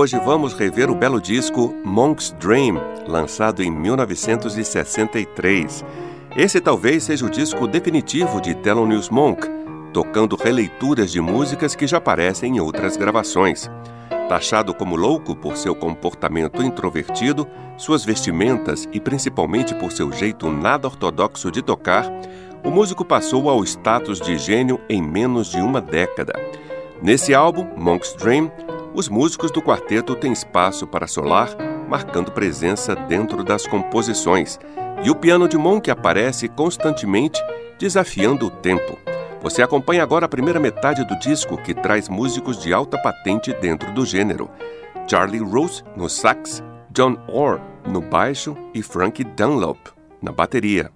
Hoje vamos rever o belo disco Monk's Dream, lançado em 1963. Esse talvez seja o disco definitivo de Thelonious Monk, tocando releituras de músicas que já aparecem em outras gravações. Taxado como louco por seu comportamento introvertido, suas vestimentas e principalmente por seu jeito nada ortodoxo de tocar, o músico passou ao status de gênio em menos de uma década. Nesse álbum, Monk's Dream, os músicos do quarteto têm espaço para solar, marcando presença dentro das composições, e o piano de Monk aparece constantemente, desafiando o tempo. Você acompanha agora a primeira metade do disco, que traz músicos de alta patente dentro do gênero. Charlie Rose no sax, John Orr no baixo e Frank Dunlop na bateria.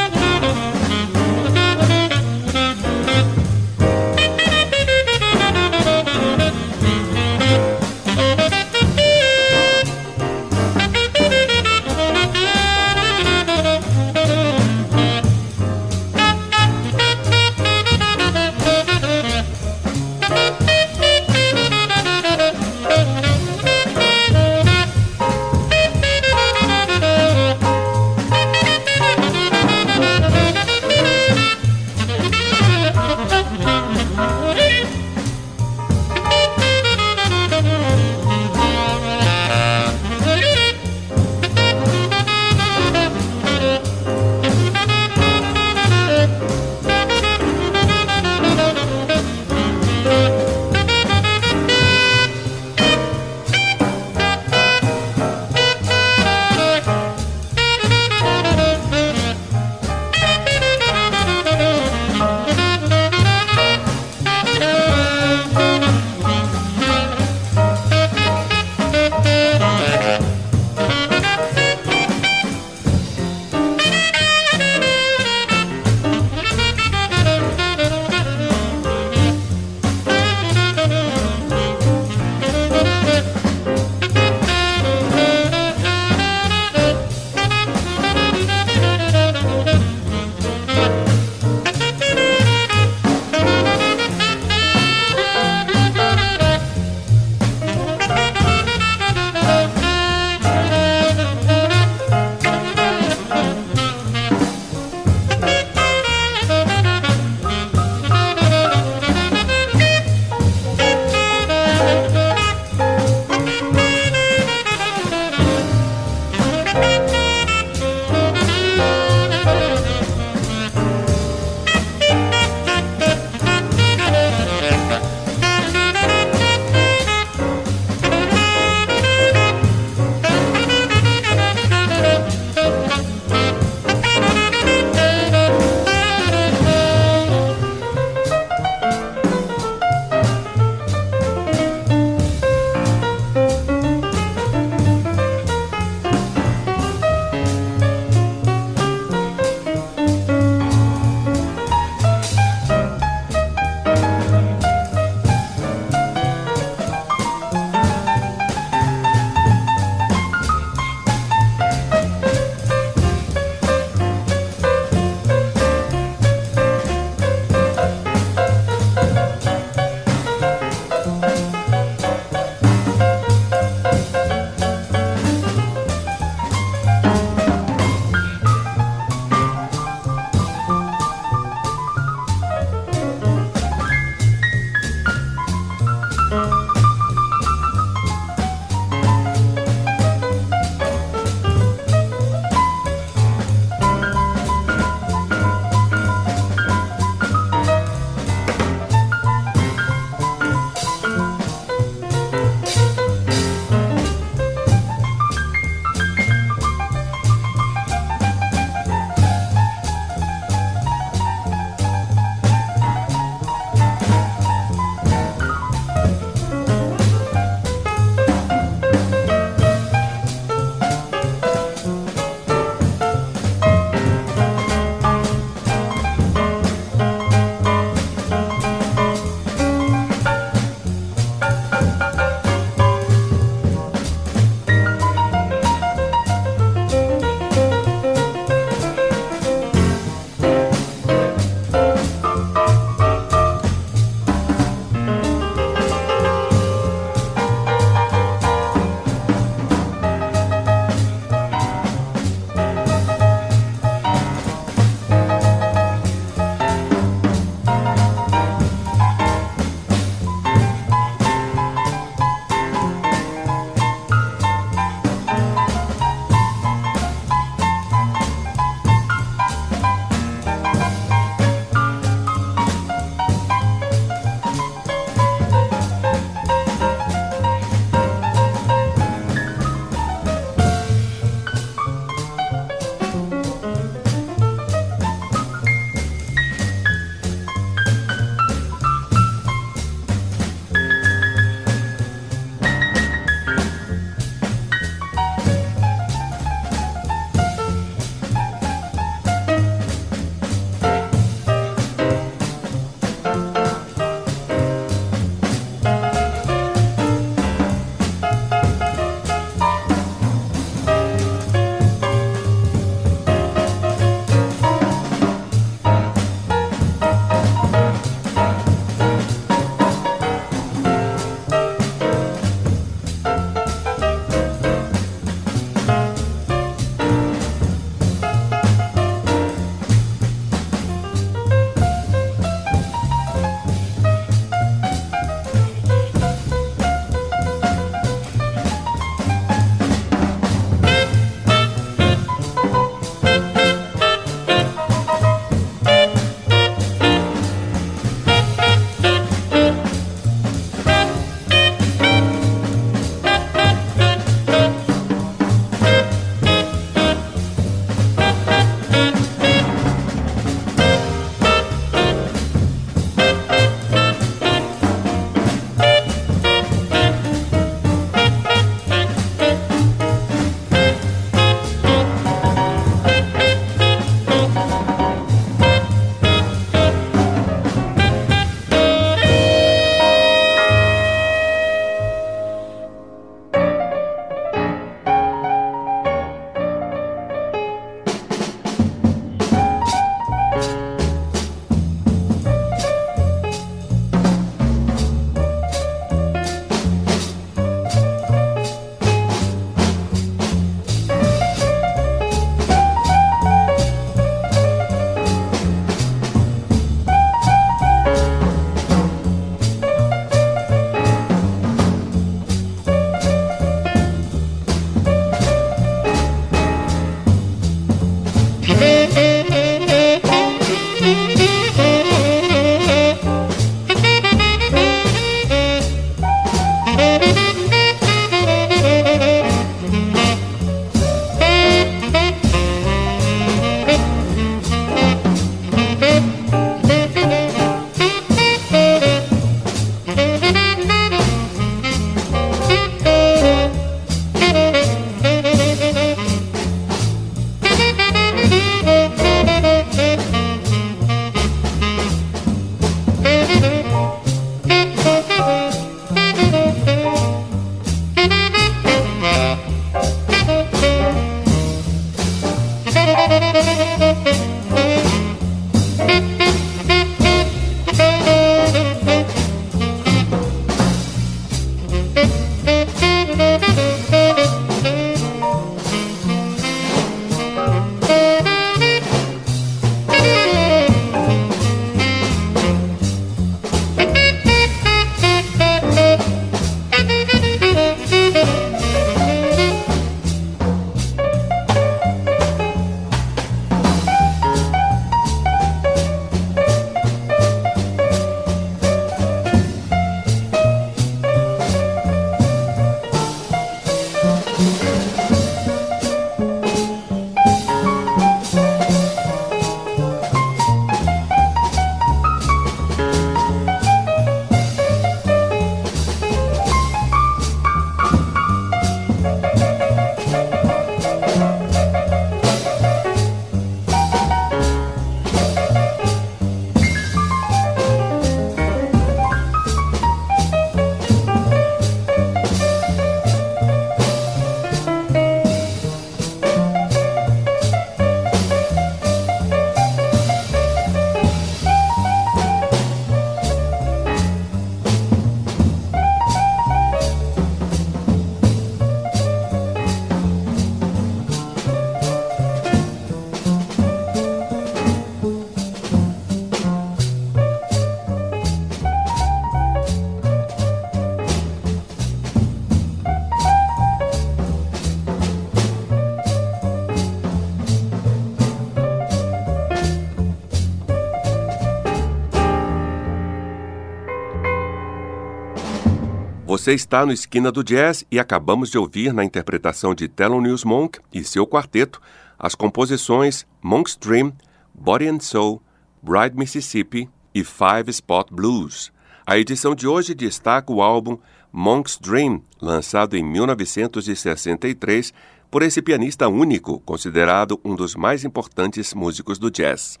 Você está no Esquina do Jazz e acabamos de ouvir na interpretação de Thelonious Monk e seu quarteto as composições Monk's Dream, Body and Soul, Bride Mississippi e Five Spot Blues. A edição de hoje destaca o álbum Monk's Dream, lançado em 1963 por esse pianista único, considerado um dos mais importantes músicos do jazz.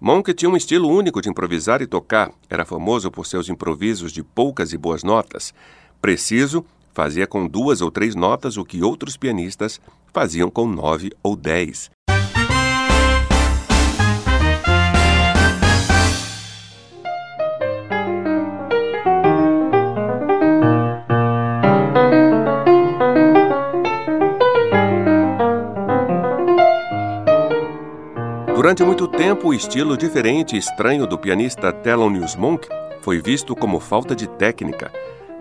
Monk tinha um estilo único de improvisar e tocar, era famoso por seus improvisos de poucas e boas notas. Preciso, fazia com duas ou três notas o que outros pianistas faziam com nove ou dez. Durante muito tempo, o estilo diferente e estranho do pianista Thelonious Monk foi visto como falta de técnica.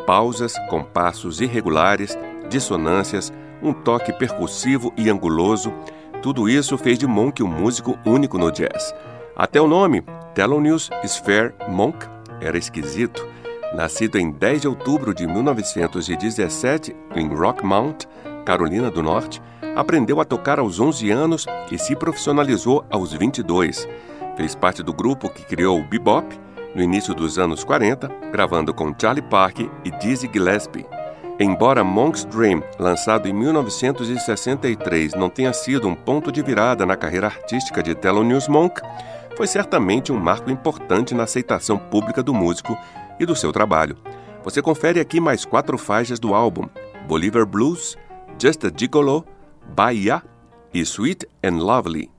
Pausas, compassos irregulares, dissonâncias, um toque percussivo e anguloso, tudo isso fez de Monk um músico único no jazz. Até o nome, Thelonious Sphere Monk, era esquisito. Nascido em 10 de outubro de 1917 em Rockmount, Carolina do Norte, aprendeu a tocar aos 11 anos e se profissionalizou aos 22. Fez parte do grupo que criou o bebop no início dos anos 40, gravando com Charlie Parker e Dizzy Gillespie. Embora Monk's Dream, lançado em 1963, não tenha sido um ponto de virada na carreira artística de Thelonious Monk, foi certamente um marco importante na aceitação pública do músico e do seu trabalho. Você confere aqui mais quatro faixas do álbum: Bolivar Blues, Just a Gigolo, Bahia e Sweet and Lovely.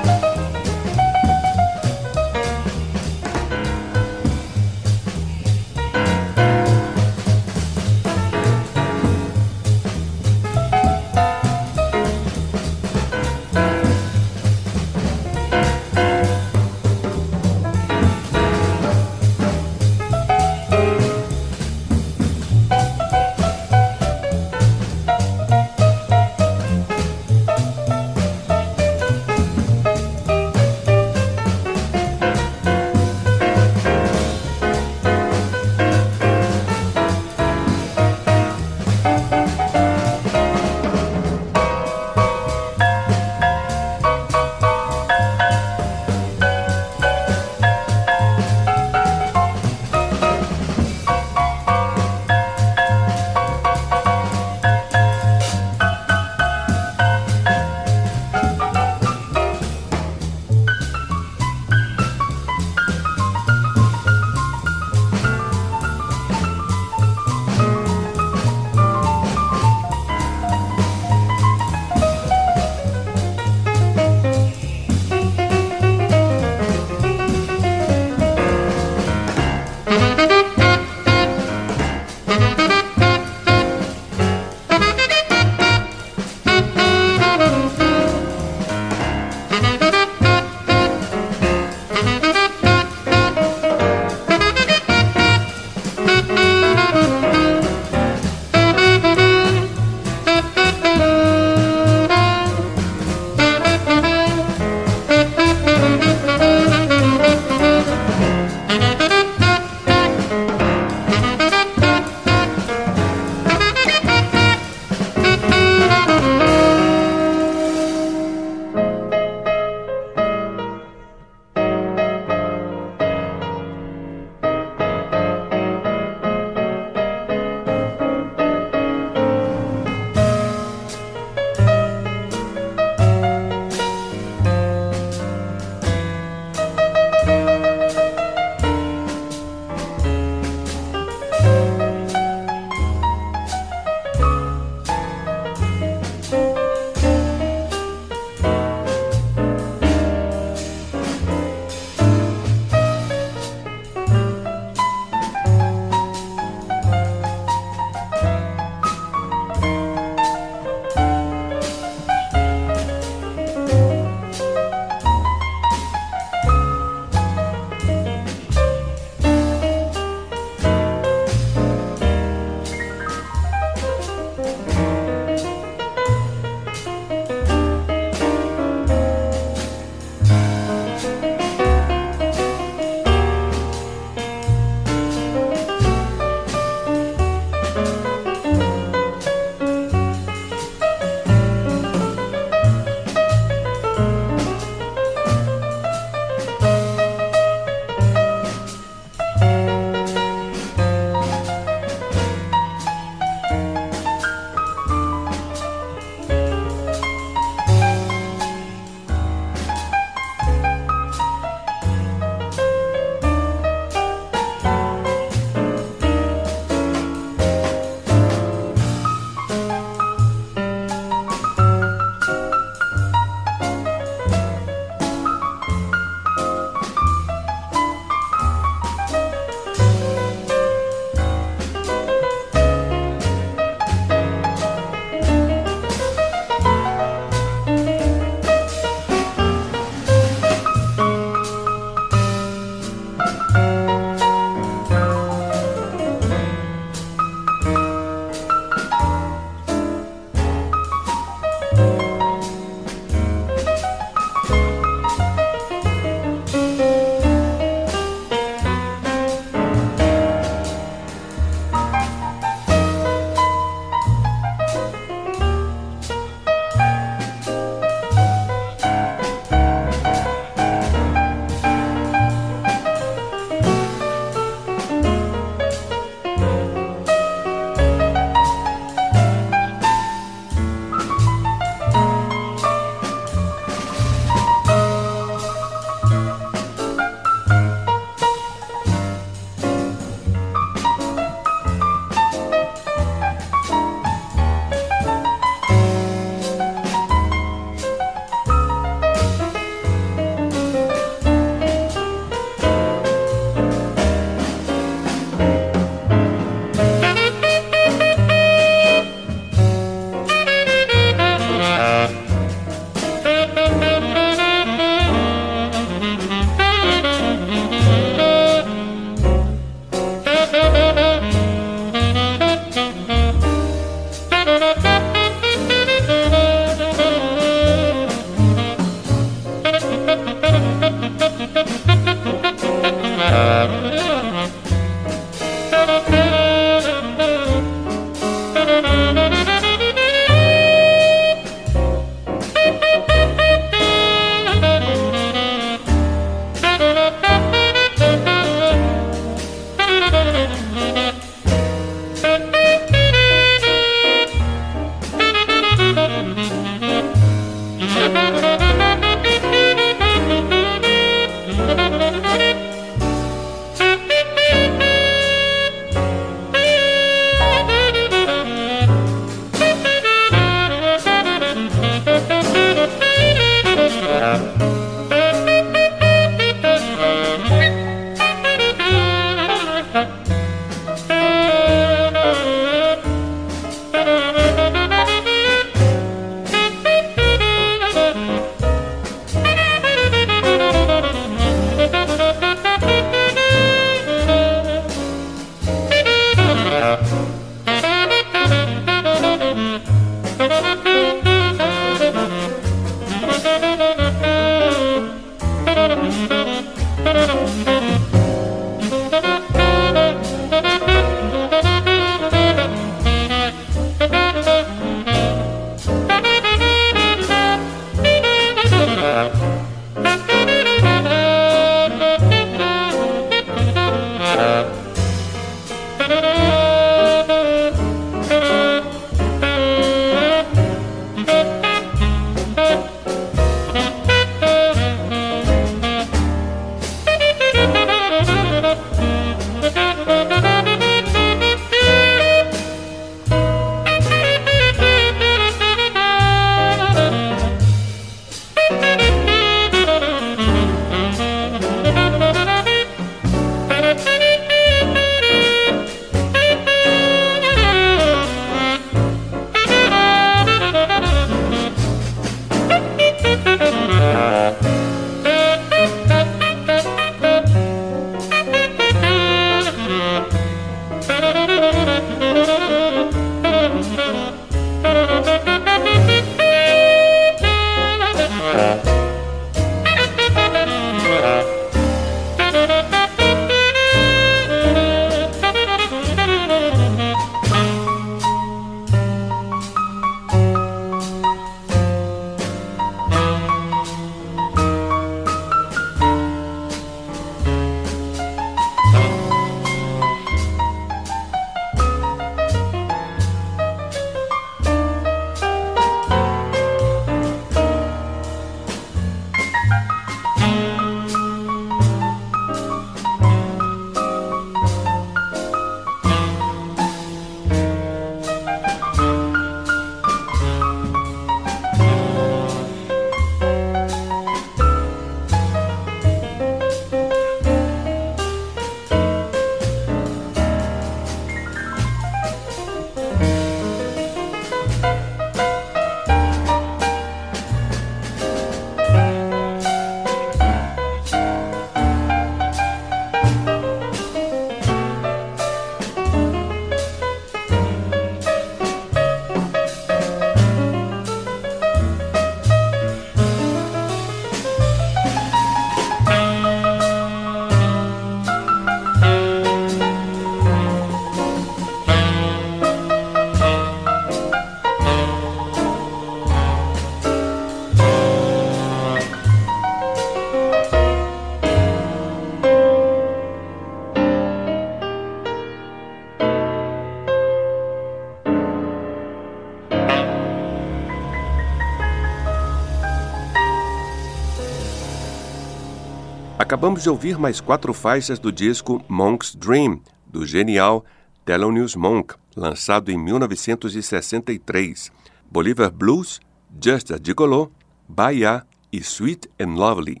Acabamos de ouvir mais quatro faixas do disco Monk's Dream, do genial Thelonious Monk, lançado em 1963. Bolivar Blues, Just a Gigolo, Bahia e Sweet and Lovely.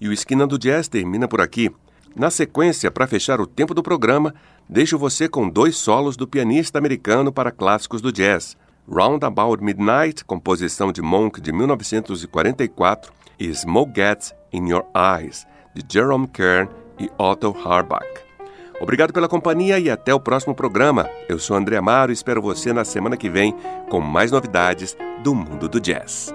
E o Esquina do Jazz termina por aqui. Na sequência, para fechar o tempo do programa, deixo você com dois solos do pianista americano para clássicos do jazz. Round About Midnight, composição de Monk de 1944, e Smoke Gets in Your Eyes, de Jerome Kern e Otto Harbach. Obrigado pela companhia e até o próximo programa. Eu sou André Amaro e espero você na semana que vem com mais novidades do mundo do jazz.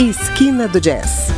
Esquina do Jazz